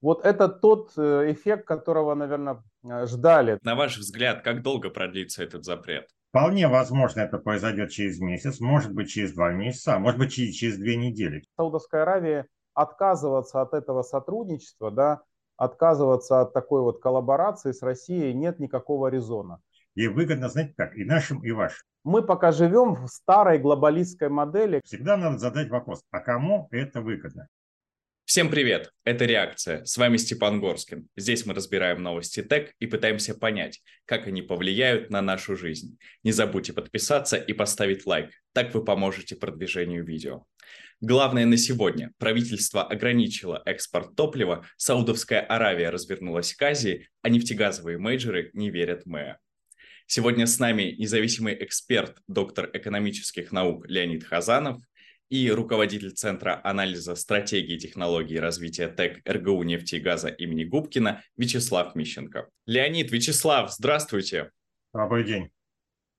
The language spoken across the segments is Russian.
Вот это тот э, эффект, которого, наверное, ждали. На ваш взгляд, как долго продлится этот запрет? Вполне возможно, это произойдет через месяц, может быть, через два месяца, а может быть, через, через две недели. Саудовская Аравия отказываться от этого сотрудничества, да, отказываться от такой вот коллаборации с Россией нет никакого резона. И выгодно, знаете как, и нашим, и вашим. Мы пока живем в старой глобалистской модели. Всегда надо задать вопрос, а кому это выгодно? Всем привет, это «Реакция», с вами Степан Горскин. Здесь мы разбираем новости ТЭК и пытаемся понять, как они повлияют на нашу жизнь. Не забудьте подписаться и поставить лайк, так вы поможете продвижению видео. Главное на сегодня. Правительство ограничило экспорт топлива, Саудовская Аравия развернулась к Азии, а нефтегазовые мейджоры не верят МЭА. Сегодня с нами независимый эксперт, доктор экономических наук Леонид Хазанов – и руководитель Центра анализа стратегии и технологий развития ТЭК РГУ нефти и газа имени Губкина Вячеслав Мищенко. Леонид, Вячеслав, здравствуйте. Добрый день.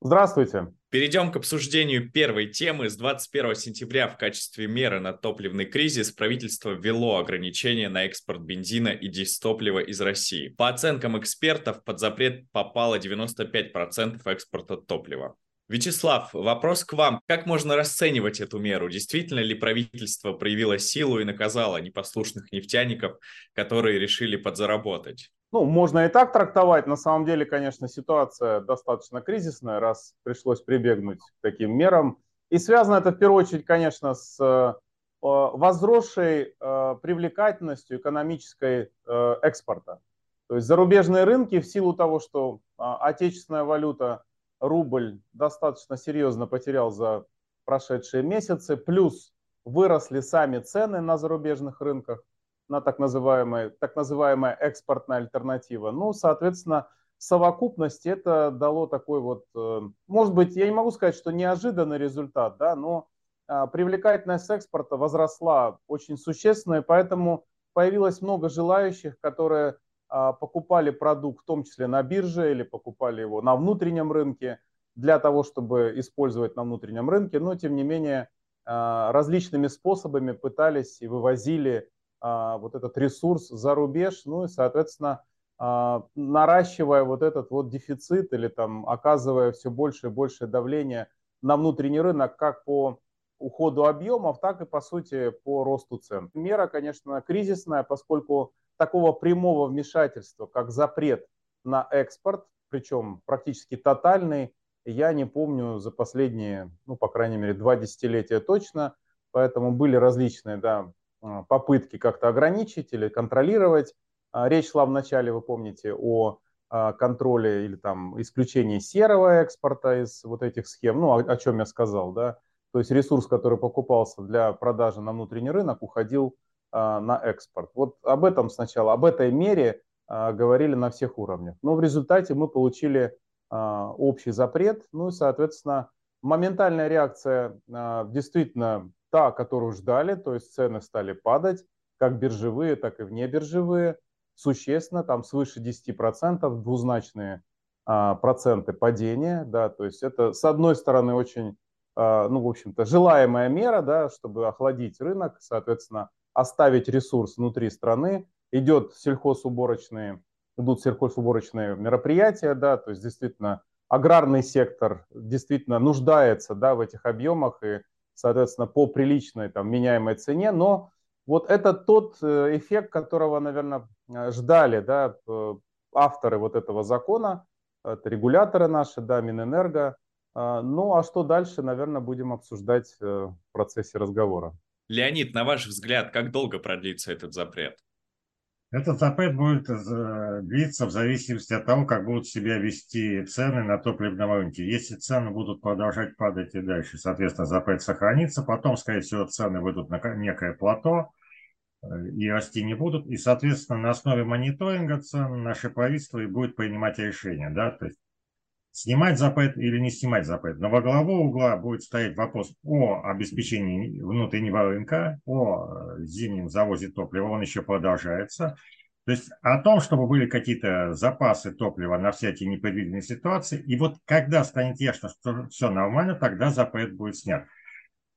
Здравствуйте. Перейдем к обсуждению первой темы. С 21 сентября в качестве меры на топливный кризис правительство ввело ограничения на экспорт бензина и дистоплива из России. По оценкам экспертов, под запрет попало 95% экспорта топлива. Вячеслав, вопрос к вам. Как можно расценивать эту меру? Действительно ли правительство проявило силу и наказало непослушных нефтяников, которые решили подзаработать? Ну, можно и так трактовать. На самом деле, конечно, ситуация достаточно кризисная, раз пришлось прибегнуть к таким мерам. И связано это в первую очередь, конечно, с э, возросшей э, привлекательностью экономической э, экспорта. То есть зарубежные рынки в силу того, что отечественная валюта рубль достаточно серьезно потерял за прошедшие месяцы, плюс выросли сами цены на зарубежных рынках, на так называемая, так называемая экспортная альтернатива. Ну, соответственно, в совокупности это дало такой вот, э, может быть, я не могу сказать, что неожиданный результат, да, но а, привлекательность экспорта возросла очень существенно, и поэтому появилось много желающих, которые покупали продукт, в том числе на бирже или покупали его на внутреннем рынке для того, чтобы использовать на внутреннем рынке, но тем не менее а, различными способами пытались и вывозили а, вот этот ресурс за рубеж, ну и, соответственно, наращивая вот этот вот дефицит или там оказывая все больше и больше давления на внутренний рынок как по уходу объемов, так и, по сути, по росту цен. Мера, конечно, кризисная, поскольку такого прямого вмешательства, как запрет на экспорт, причем практически тотальный, я не помню за последние, ну, по крайней мере, два десятилетия точно. Поэтому были различные да, а, попытки как-то ограничить или контролировать. А, речь шла вначале, вы помните, о а, контроле или там исключении серого экспорта из вот этих схем, ну, о, о чем я сказал, да. То есть ресурс, который покупался для продажи на внутренний рынок, уходил на экспорт. Вот об этом сначала, об этой мере а, говорили на всех уровнях. Но в результате мы получили а, общий запрет, ну и, соответственно, моментальная реакция действительно та, которую ждали, то есть цены стали падать, как биржевые, так и внебиржевые, существенно, там свыше 10%, двузначные проценты падения, да, то есть это, с одной стороны, очень, ну, в общем-то, желаемая мера, да, чтобы охладить рынок, соответственно, оставить ресурс внутри страны. Идет сельхозуборочные, идут сельхозуборочные мероприятия, да, то есть действительно аграрный сектор действительно нуждается да, в этих объемах и, соответственно, по приличной там, меняемой цене, но вот это тот э, эффект, которого, наверное, э, ждали да, авторы вот этого закона, это регуляторы наши, да, Минэнерго. А, ну а что дальше, наверное, будем обсуждать э, в процессе разговора. Леонид, на ваш взгляд, как долго продлится этот запрет? Этот запрет будет э, длиться в зависимости от того, как будут себя вести цены на топливном рынке. Если цены будут продолжать падать и дальше, соответственно, запрет сохранится. Потом, скорее всего, цены выйдут на некое плато э, и расти не будут. И, соответственно, на основе мониторинга цен наше правительство и будет принимать решения. Да? То есть снимать запрет или не снимать запрет. Но во главу угла будет стоять вопрос о обеспечении внутреннего рынка, о э, зимнем завозе топлива, он еще продолжается. То есть о том, чтобы были какие-то запасы топлива на всякие непредвиденные ситуации. И вот когда станет ясно, что все нормально, тогда запрет будет снят.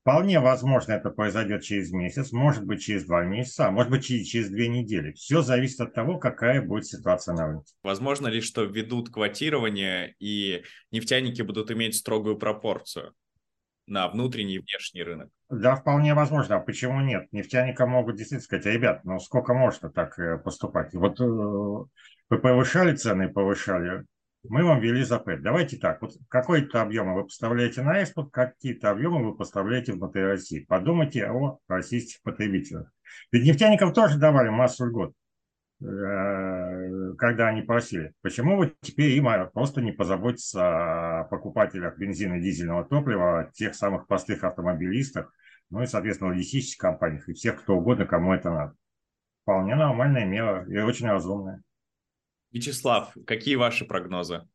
Вполне возможно, это произойдет через месяц, может быть, через два месяца, а может быть, через, через две недели. Все зависит от того, какая будет ситуация на рынке. Возможно ли, что введут квотирование, и нефтяники будут иметь строгую пропорцию на внутренний и внешний рынок? Да, вполне возможно. А почему нет? Нефтяника могут действительно сказать, ребят, ну сколько можно так э, поступать? Вот э, вы повышали цены, повышали, мы вам ввели запрет. Давайте так, вот какой-то объем вы поставляете на экспорт, какие-то объемы вы поставляете внутри России. Подумайте о российских потребителях. Ведь нефтяникам тоже давали массу льгот, э, когда они просили. Почему вы теперь им просто не позаботитесь о покупателях бензина и дизельного топлива, тех самых простых автомобилистах, ну и, соответственно, логистических компаниях и всех, кто угодно, кому это надо. Вполне нормальная мера и очень разумная. Вячеслав, какие ваши прогнозы?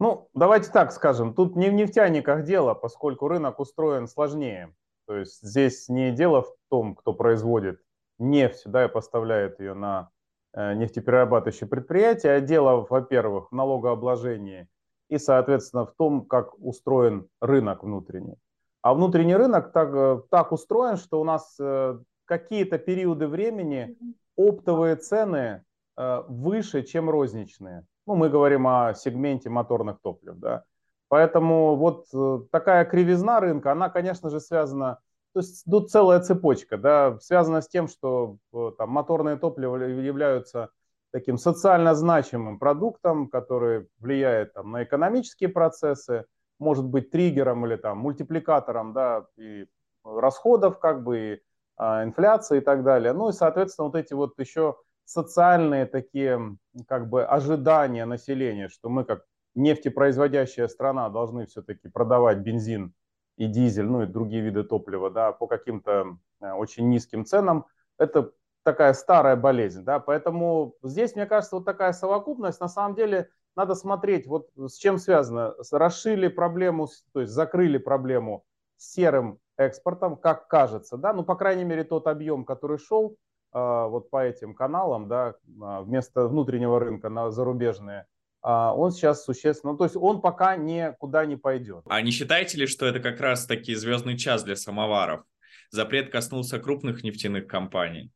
Ну, давайте так скажем, тут не в нефтяниках дело, поскольку рынок устроен сложнее. То есть здесь не дело в том, кто производит нефть, да, и поставляет ее на э, нефтеперерабатывающие предприятия, а дело, во-первых, в налогообложении и, соответственно, в том, как устроен рынок внутренний. А внутренний рынок так, э, так устроен, что у нас э, какие-то периоды времени оптовые цены выше, чем розничные. Ну, мы говорим о сегменте моторных топлив, да. Поэтому вот э, такая кривизна рынка, она, конечно же, связана, то есть тут целая цепочка, да, связана с тем, что э, там, моторные топлива являются таким социально значимым продуктом, который влияет там, на экономические процессы, может быть триггером или там мультипликатором, да, и расходов, как бы, и а, инфляции и так далее. Ну и, соответственно, вот эти вот еще социальные такие как бы ожидания населения, что мы как нефтепроизводящая страна должны все-таки продавать бензин и дизель, ну и другие виды топлива, да, по каким-то э, очень низким ценам, это такая старая болезнь, да, поэтому здесь, мне кажется, вот такая совокупность, на самом деле, надо смотреть, вот с чем связано, расшили проблему, то есть закрыли проблему серым экспортом, как кажется, да, ну, по крайней мере, тот объем, который шел, вот по этим каналам, да, а, вместо внутреннего рынка на зарубежные, а, он сейчас существенно, ну, то есть он пока никуда не пойдет. А не считаете ли, что это как раз таки звездный час для самоваров? Запрет коснулся крупных нефтяных компаний.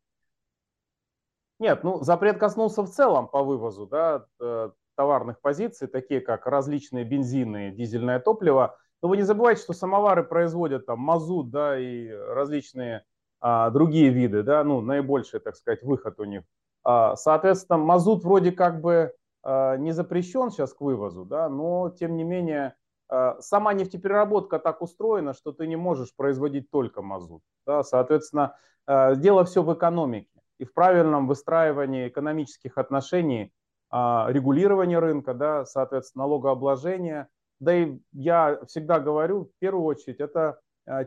Нет, ну запрет коснулся в целом по вывозу да, э, товарных позиций, такие как различные бензины, дизельное топливо. Но вы не забывайте, что самовары производят там мазут да, и различные а, другие виды, да, ну, наибольший, так сказать, выход у них. А, соответственно, мазут вроде как бы а, не запрещен сейчас к вывозу, да, но тем не менее а, сама нефтепереработка так устроена, что ты не можешь производить только мазут. Да, соответственно, а, дело все в экономике и в правильном выстраивании экономических отношений, а, регулировании рынка, да, соответственно, налогообложения. Да и я всегда говорю, в первую очередь, это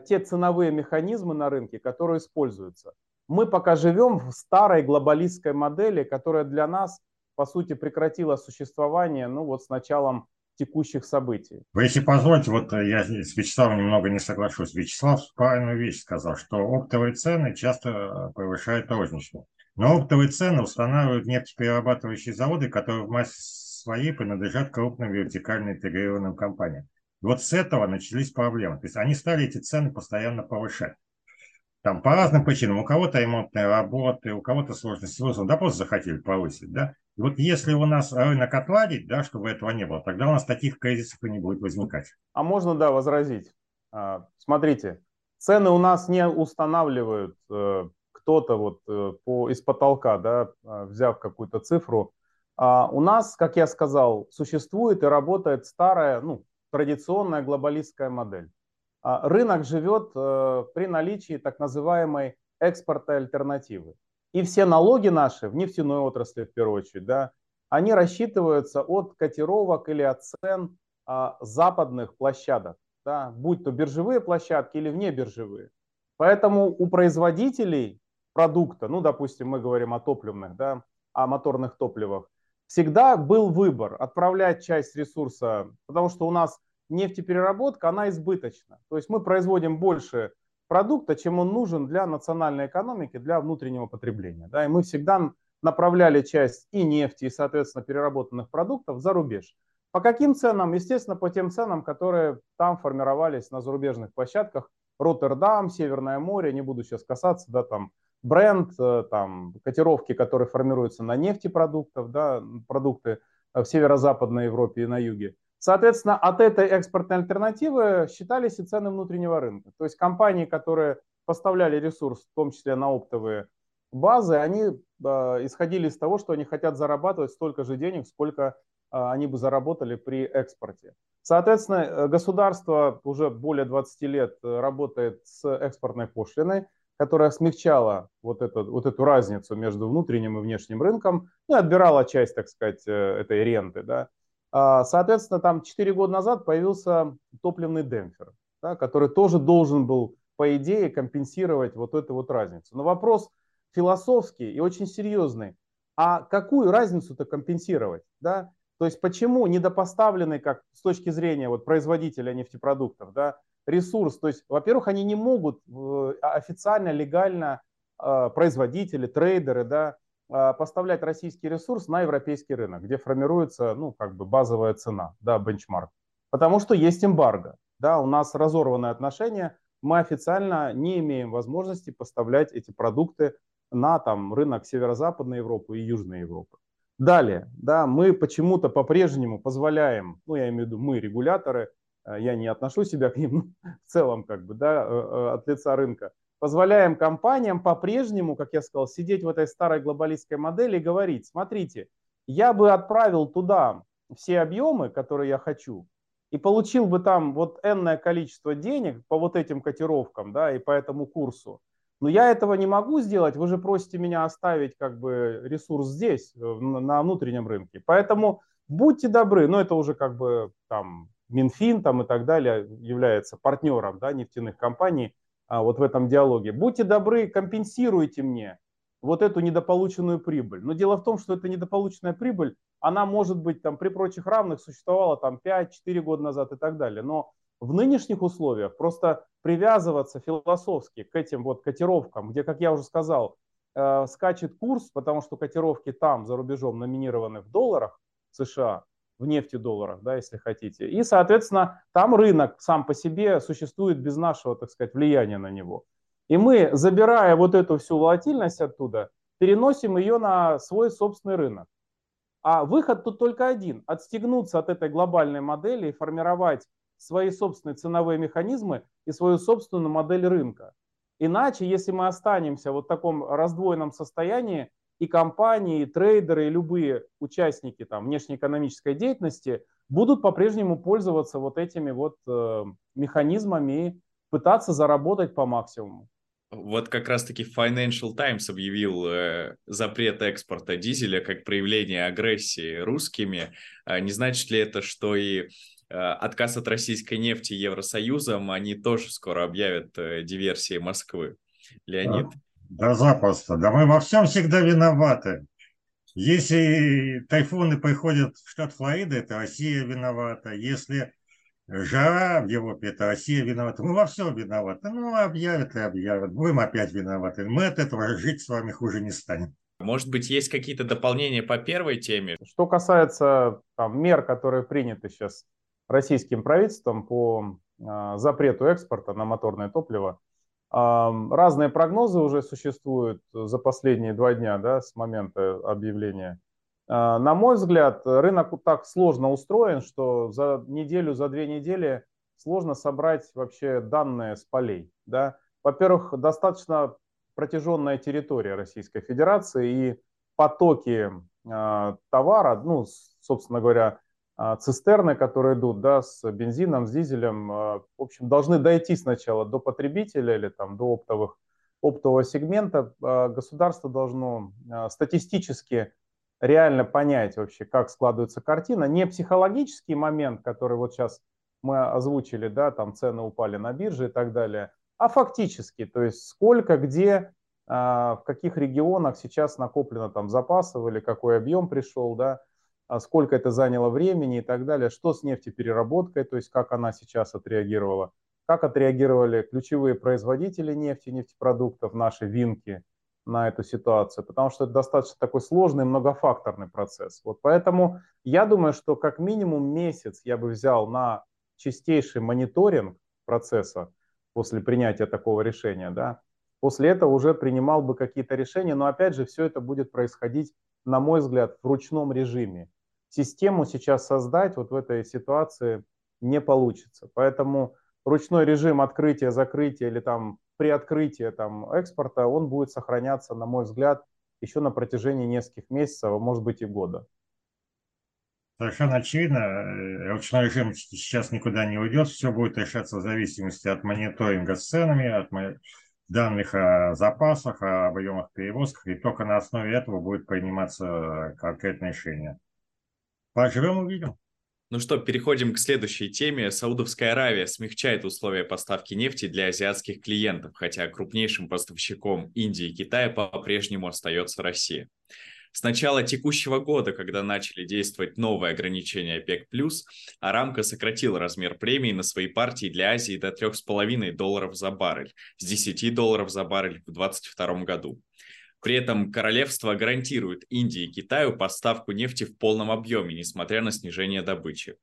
те ценовые механизмы на рынке, которые используются. Мы пока живем в старой глобалистской модели, которая для нас, по сути, прекратила существование ну, вот с началом текущих событий. Вы, если позволите, вот э, я с Вячеславом немного не соглашусь. Вячеслав правильную вещь сказал, что оптовые цены часто э, превышают розничные. Но оптовые цены устанавливают нефтеперерабатывающие заводы, которые в массе своей принадлежат крупным вертикально интегрированным компаниям. И вот с этого начались проблемы. То есть они стали эти цены постоянно повышать. Там по разным причинам. У кого-то ремонтные работы, у кого-то сложности с вызовом, да просто захотели повысить, да. И вот если у нас рынок отладить, да, чтобы этого не было, тогда у нас таких кризисов и не будет возникать. А можно, да, возразить. А, смотрите, цены у нас не устанавливают э, кто-то вот э, по, из потолка, да, а, взяв какую-то цифру. А у нас, как я сказал, существует и работает старая, ну, традиционная глобалистская модель. А рынок живет э, при наличии так называемой экспорта альтернативы. И все налоги наши в нефтяной отрасли, в первую очередь, да, они рассчитываются от котировок или от цен а, западных площадок, да, будь то биржевые площадки или внебиржевые. Поэтому у производителей продукта, ну, допустим, мы говорим о топливных, да, о моторных топливах, всегда был выбор отправлять часть ресурса, потому что у нас нефтепереработка, она избыточна. То есть мы производим больше продукта, чем он нужен для национальной экономики, для внутреннего потребления. Да, и мы всегда направляли часть и нефти, и, соответственно, переработанных продуктов за рубеж. По каким ценам? Естественно, по тем ценам, которые там формировались на зарубежных площадках Роттердам, Северное море, не буду сейчас касаться, да, там бренд, э, там котировки, которые формируются на нефтепродуктов, да, продукты в северо-западной Европе и на юге. Соответственно, от этой экспортной альтернативы считались и цены внутреннего рынка. То есть компании, которые поставляли ресурс, в том числе на оптовые базы, они э, исходили из того, что они хотят зарабатывать столько же денег, сколько э, они бы заработали при экспорте. Соответственно, э, государство уже более 20 лет работает с экспортной пошлиной, которая смягчала вот эту, вот эту разницу между внутренним и внешним рынком, ну отбирала часть, так сказать, этой ренты. Да. А, соответственно, там 4 года назад появился топливный демпфер, да, который тоже должен был, по идее, компенсировать вот эту вот разницу. Но вопрос философский и очень серьезный. А какую разницу-то компенсировать? Да? То есть почему недопоставленный, как с точки зрения вот, производителя нефтепродуктов, да, ресурс, то есть, во-первых, они не могут э, официально, легально э, производители, трейдеры, да, э, поставлять российский ресурс на европейский рынок, где формируется, ну, как бы базовая цена, да, бенчмарк. Потому что есть эмбарго, да, у нас разорванные отношения, мы официально не имеем возможности поставлять эти продукты на там, рынок Северо-Западной Европы и Южной Европы. Далее, да, мы почему-то по-прежнему позволяем, ну я имею в виду мы, регуляторы, я не отношу себя к ним, но в целом как бы, да, э, э, от лица рынка, позволяем компаниям по-прежнему, как я сказал, сидеть в этой старой глобалистской модели и говорить, смотрите, я бы отправил туда все объемы, которые я хочу, и получил бы там вот энное количество денег по вот этим котировкам, да, и по этому курсу, но я этого не могу сделать, вы же просите меня оставить как бы ресурс здесь, э, на внутреннем рынке. Поэтому будьте добры, но это уже как бы там Минфин там и так далее является партнером да, нефтяных компаний а, вот в этом диалоге. Будьте добры, компенсируйте мне вот эту недополученную прибыль. Но дело в том, что эта недополученная прибыль, она может быть там при прочих равных существовала там 5-4 года назад и так далее. Но в нынешних условиях просто привязываться философски к этим вот котировкам, где, как я уже сказал, э, скачет курс, потому что котировки там за рубежом номинированы в долларах США, в нефтедолларах, да, если хотите. И, соответственно, там рынок сам по себе существует без нашего, так сказать, влияния на него. И мы, забирая вот эту всю волатильность оттуда, переносим ее на свой собственный рынок. А выход тут только один – отстегнуться от этой глобальной модели и формировать свои собственные ценовые механизмы и свою собственную модель рынка. Иначе, если мы останемся вот в таком раздвоенном состоянии, и компании, и трейдеры, и любые участники там, внешнеэкономической деятельности будут по-прежнему пользоваться вот этими вот э, механизмами и пытаться заработать по максимуму. Вот как раз-таки Financial Times объявил э, запрет экспорта дизеля как проявление агрессии русскими. А не значит ли это, что и Э, отказ от российской нефти Евросоюзом, они тоже скоро объявят э, диверсии Москвы. Леонид. Да, да запросто. Да мы во всем всегда виноваты. Если тайфуны приходят в штат Флорида, это Россия виновата. Если жара в Европе, это Россия виновата. Мы во всем виноваты. Ну, объявят и объявят. Будем опять виноваты. Мы от этого жить с вами хуже не станем. Может быть, есть какие-то дополнения по первой теме? Что касается там, мер, которые приняты сейчас российским правительством по а, запрету экспорта на моторное топливо. А, разные прогнозы уже существуют за последние два дня да, с момента объявления. А, на мой взгляд, рынок так сложно устроен, что за неделю, за две недели сложно собрать вообще данные с полей. Да. Во-первых, достаточно протяженная территория Российской Федерации и потоки товара, ну, собственно говоря, а, цистерны, которые идут да, с бензином, с дизелем, а, в общем, должны дойти сначала до потребителя или там, до оптовых, оптового сегмента. А, государство должно статистически реально понять вообще, как складывается картина. Не психологический момент, который вот сейчас мы озвучили, да, там цены упали на бирже и так далее, а фактически, то есть сколько, где, в каких регионах сейчас накоплено там запасов или какой объем пришел, да, а сколько это заняло времени и так далее, что с нефтепереработкой, то есть как она сейчас отреагировала, как отреагировали ключевые производители нефти, нефтепродуктов, наши винки на эту ситуацию, потому что это достаточно такой сложный многофакторный процесс. Вот поэтому я думаю, что как минимум месяц я бы взял на чистейший мониторинг процесса, после принятия такого решения, да, после этого уже принимал бы какие-то решения, но опять же все это будет происходить, на мой взгляд, в ручном режиме. Систему сейчас создать вот в этой ситуации не получится. Поэтому ручной режим открытия, закрытия или там при открытии там, экспорта, он будет сохраняться, на мой взгляд, еще на протяжении нескольких месяцев, а может быть и года. Совершенно очевидно, э, ручной режим сейчас никуда не уйдет, все будет решаться в зависимости от мониторинга с ценами, от данных о запасах, о объемах перевозках, и только на основе этого будет приниматься конкретное решение. Поживем, увидим. Ну что, переходим к следующей теме. Саудовская Аравия смягчает условия поставки нефти для азиатских клиентов, хотя крупнейшим поставщиком Индии и Китая по-прежнему остается Россия. С начала текущего года, когда начали действовать новые ограничения ОПЕК+, Арамко сократил размер премии на свои партии для Азии до 3,5 долларов за баррель, с 10 долларов за баррель в 2022 году. При этом королевство гарантирует Индии и Китаю поставку нефти в полном объеме, несмотря на снижение добычи.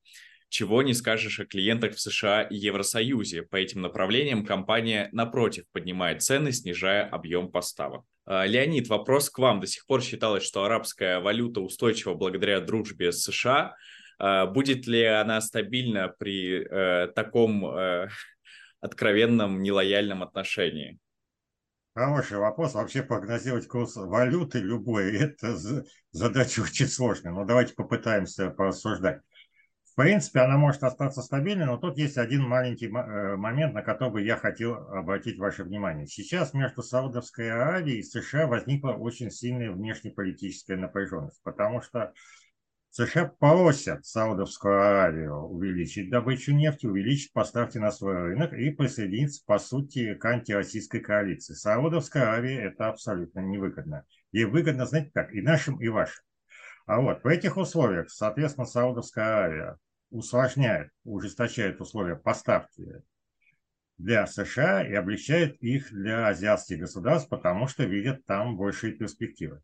Чего не скажешь о клиентах в США и Евросоюзе. По этим направлениям компания, напротив, поднимает цены, снижая объем поставок. А, Леонид, вопрос к вам. До сих пор считалось, что арабская валюта устойчива благодаря дружбе с США. А, будет ли она стабильна при э, таком э, откровенном нелояльном отношении? Хороший вопрос. Вообще прогнозировать курс валюты любой – это задача очень сложная. Но давайте попытаемся порассуждать. В принципе, она может остаться стабильной, но тут есть один маленький э, момент, на который я хотел обратить ваше внимание. Сейчас между Саудовской Аравией и США возникла очень сильная внешнеполитическая напряженность, потому что США просят Саудовскую Аравию увеличить добычу нефти, увеличить поставки на свой рынок и присоединиться, по сути, к антироссийской коалиции. Саудовская Аравия это абсолютно невыгодно. Ей выгодно, знаете как, и нашим, и вашим. А вот в этих условиях, соответственно, Саудовская Аравия усложняет, ужесточает условия поставки для США и облегчает их для азиатских государств, потому что видят там большие перспективы.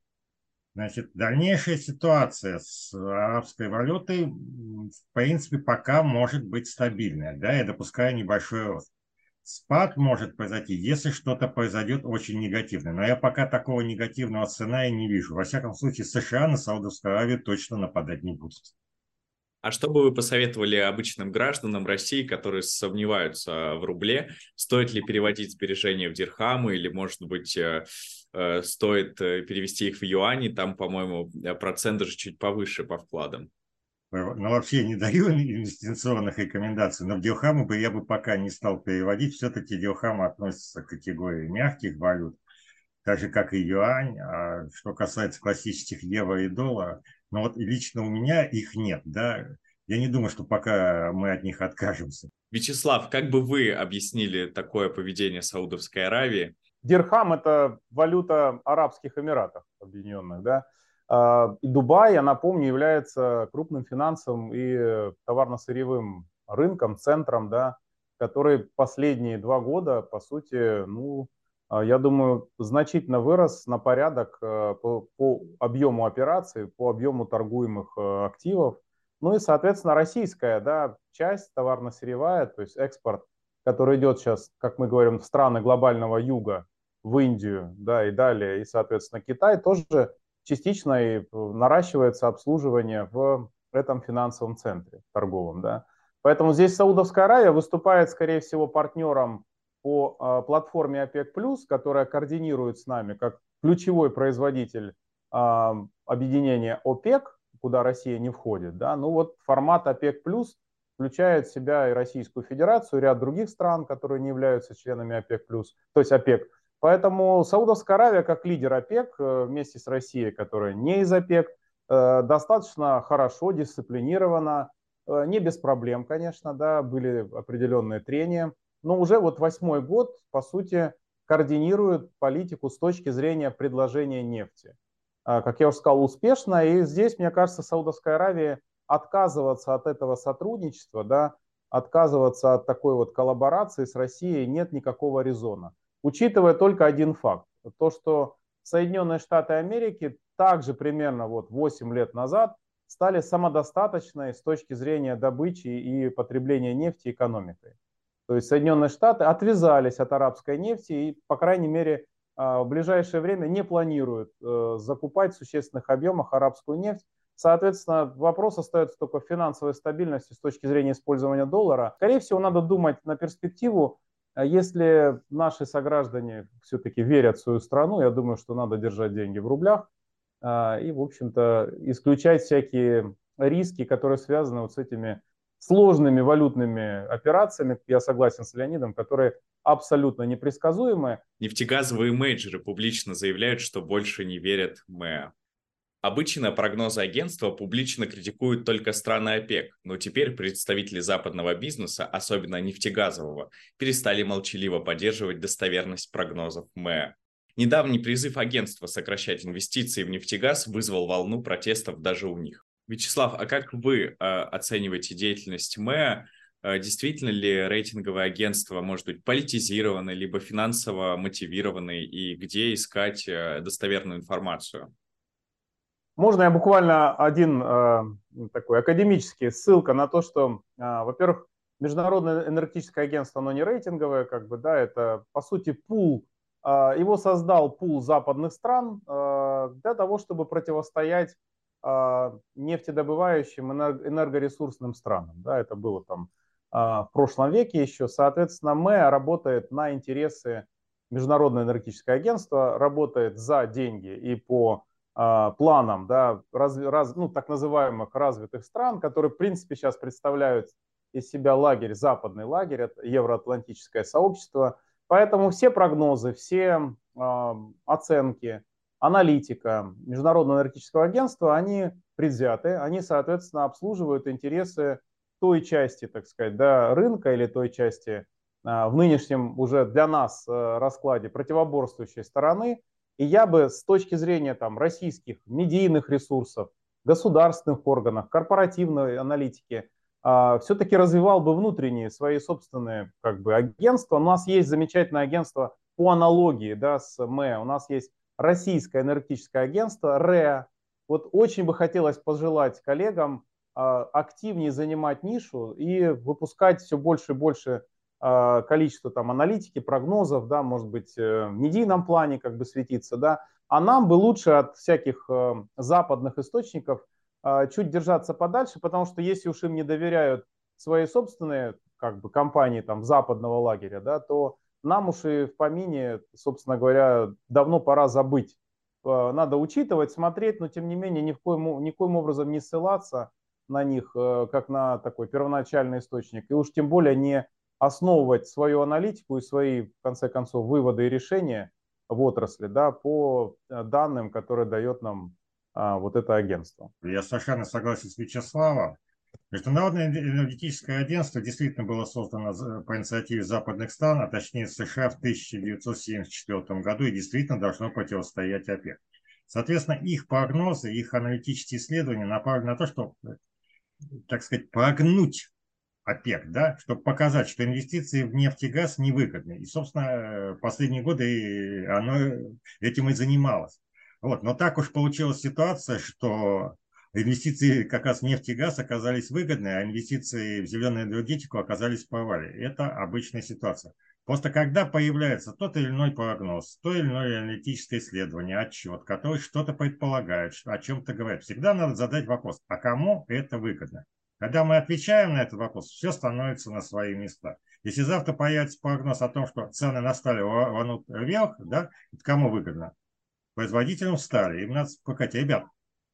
Значит, дальнейшая ситуация с арабской валютой, в принципе, пока может быть стабильная, да, я допускаю небольшой рост. Спад может произойти, если что-то произойдет очень негативное. Но я пока такого негативного сценария не вижу. Во всяком случае, США на Саудовскую Аравию точно нападать не будут. А что бы вы посоветовали обычным гражданам России, которые сомневаются в рубле? Стоит ли переводить сбережения в дирхамы или, может быть, э, стоит э, перевести их в юани, там, по-моему, э, процент даже чуть повыше по вкладам. Ну, вообще не даю инвестиционных рекомендаций, но в Диохаму бы я бы пока не стал переводить. Все-таки Диохама относится к категории мягких валют, так же, как и юань. А что касается классических евро и доллара, ну вот лично у меня их нет, да. Я не думаю, что пока мы от них откажемся. Вячеслав, как бы вы объяснили такое поведение Саудовской Аравии? Дирхам – это валюта Арабских Эмиратов Объединенных, да. А, и Дубай, я напомню, является крупным финансовым и товарно-сырьевым рынком, центром, да, который последние два года, по сути, ну, а, я думаю, значительно вырос на порядок а, по, по объему операций, по объему торгуемых активов. Ну и, соответственно, российская да, часть товарно-сырьевая, то есть экспорт, который идет сейчас, как мы говорим, в страны глобального юга, в Индию, да, и далее, и, соответственно, Китай тоже частично и наращивается обслуживание в этом финансовом центре торговом, да. Поэтому здесь Саудовская Аравия выступает, скорее всего, партнером по э, платформе ОПЕК+, которая координирует с нами как ключевой производитель э, объединения ОПЕК, куда Россия не входит. Да? Ну вот формат ОПЕК+, включает в себя и Российскую Федерацию, и ряд других стран, которые не являются членами ОПЕК+, то есть ОПЕК, Поэтому Саудовская Аравия, как лидер ОПЕК, э, вместе с Россией, которая не из ОПЕК, э, достаточно хорошо, дисциплинирована, э, не без проблем, конечно, да, были определенные трения, но уже вот восьмой год, по сути, координирует политику с точки зрения предложения нефти. Как я уже сказал, успешно, и здесь, мне кажется, Саудовская Аравия отказываться от этого сотрудничества, да, отказываться от такой вот коллаборации с Россией нет никакого резона учитывая только один факт. То, что Соединенные Штаты Америки также примерно вот 8 лет назад стали самодостаточной с точки зрения добычи и потребления нефти экономикой. То есть Соединенные Штаты отвязались от арабской нефти и, по крайней мере, в ближайшее время не планируют закупать в существенных объемах арабскую нефть. Соответственно, вопрос остается только в финансовой стабильности с точки зрения использования доллара. Скорее всего, надо думать на перспективу. А если наши сограждане все-таки верят в свою страну, я думаю, что надо держать деньги в рублях а, и, в общем-то, исключать всякие риски, которые связаны вот с этими сложными валютными операциями, я согласен с Леонидом, которые абсолютно непредсказуемы. Нефтегазовые менеджеры публично заявляют, что больше не верят МЭА. Обычно прогнозы агентства публично критикуют только страны ОПЕК, но теперь представители западного бизнеса, особенно нефтегазового, перестали молчаливо поддерживать достоверность прогнозов МЭА. Недавний призыв агентства сокращать инвестиции в нефтегаз вызвал волну протестов даже у них. Вячеслав, а как вы э, оцениваете деятельность МЭА? Э, действительно ли рейтинговое агентство может быть политизировано, либо финансово мотивировано, и где искать э, достоверную информацию? Можно я буквально один э, такой академический ссылка на то, что, э, во-первых, Международное энергетическое агентство, оно не рейтинговое, как бы, да, это по сути пул, э, его создал пул западных стран э, для того, чтобы противостоять э, нефтедобывающим энергоресурсным странам, да, это было там э, в прошлом веке еще, соответственно, МЭ работает на интересы Международное энергетическое агентство, работает за деньги и по а, планам да, раз, раз, ну, так называемых развитых стран, которые, в принципе, сейчас представляют из себя лагерь, западный лагерь, это евроатлантическое сообщество. Поэтому все прогнозы, все э, оценки, аналитика Международного энергетического агентства, они предвзяты, они, соответственно, обслуживают интересы той части, так сказать, да, рынка или той части э, в нынешнем уже для нас э, раскладе противоборствующей стороны, и я бы с точки зрения там, российских медийных ресурсов, государственных органов, корпоративной аналитики, а, все-таки развивал бы внутренние свои собственные как бы, агентства. У нас есть замечательное агентство по аналогии да, с МЭ. У нас есть Российское энергетическое агентство РЭА. Вот очень бы хотелось пожелать коллегам а, активнее занимать нишу и выпускать все больше и больше количество там аналитики, прогнозов, да, может быть, э, в медийном плане как бы светиться, да, а нам бы лучше от всяких э, западных источников а, чуть держаться подальше, потому что если уж им не доверяют свои собственные как бы компании там западного лагеря, да, то нам уж и в помине, собственно говоря, давно пора забыть. Э, надо учитывать, смотреть, но тем не менее ни в коем, никоим образом не ссылаться на них, как на такой первоначальный источник, и уж тем более не основывать свою аналитику и свои, в конце концов, выводы и решения в отрасли да, по э, данным, которые дает нам а, вот это агентство. Я совершенно согласен с Вячеславом. Международное энергетическое агентство действительно было создано по инициативе западных стран, а точнее США в 1974 году и действительно должно противостоять ОПЕК. Соответственно, их прогнозы, их аналитические исследования направлены на то, чтобы, так сказать, прогнуть ОПЕК, да, чтобы показать, что инвестиции в нефть и газ невыгодны. И, собственно, последние годы оно этим и занималось. Вот. Но так уж получилась ситуация, что инвестиции как раз в нефть и газ оказались выгодны, а инвестиции в зеленую энергетику оказались в. Это обычная ситуация. Просто когда появляется тот или иной прогноз, то или иное аналитическое исследование, отчет, который что-то предполагает, о чем-то говорит, всегда надо задать вопрос, а кому это выгодно? Когда мы отвечаем на этот вопрос, все становится на свои места. Если завтра появится прогноз о том, что цены на стали рванут вверх, да, это кому выгодно? Производителям стали. Им надо сказать, ребят,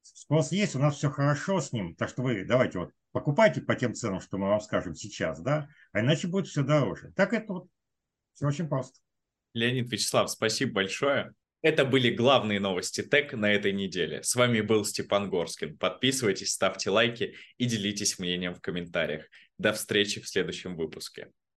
спрос есть, у нас все хорошо с ним, так что вы давайте вот покупайте по тем ценам, что мы вам скажем сейчас, да, а иначе будет все дороже. Так это вот все очень просто. Леонид Вячеслав, спасибо большое. Это были главные новости ТЭК на этой неделе. С вами был Степан Горскин. Подписывайтесь, ставьте лайки и делитесь мнением в комментариях. До встречи в следующем выпуске.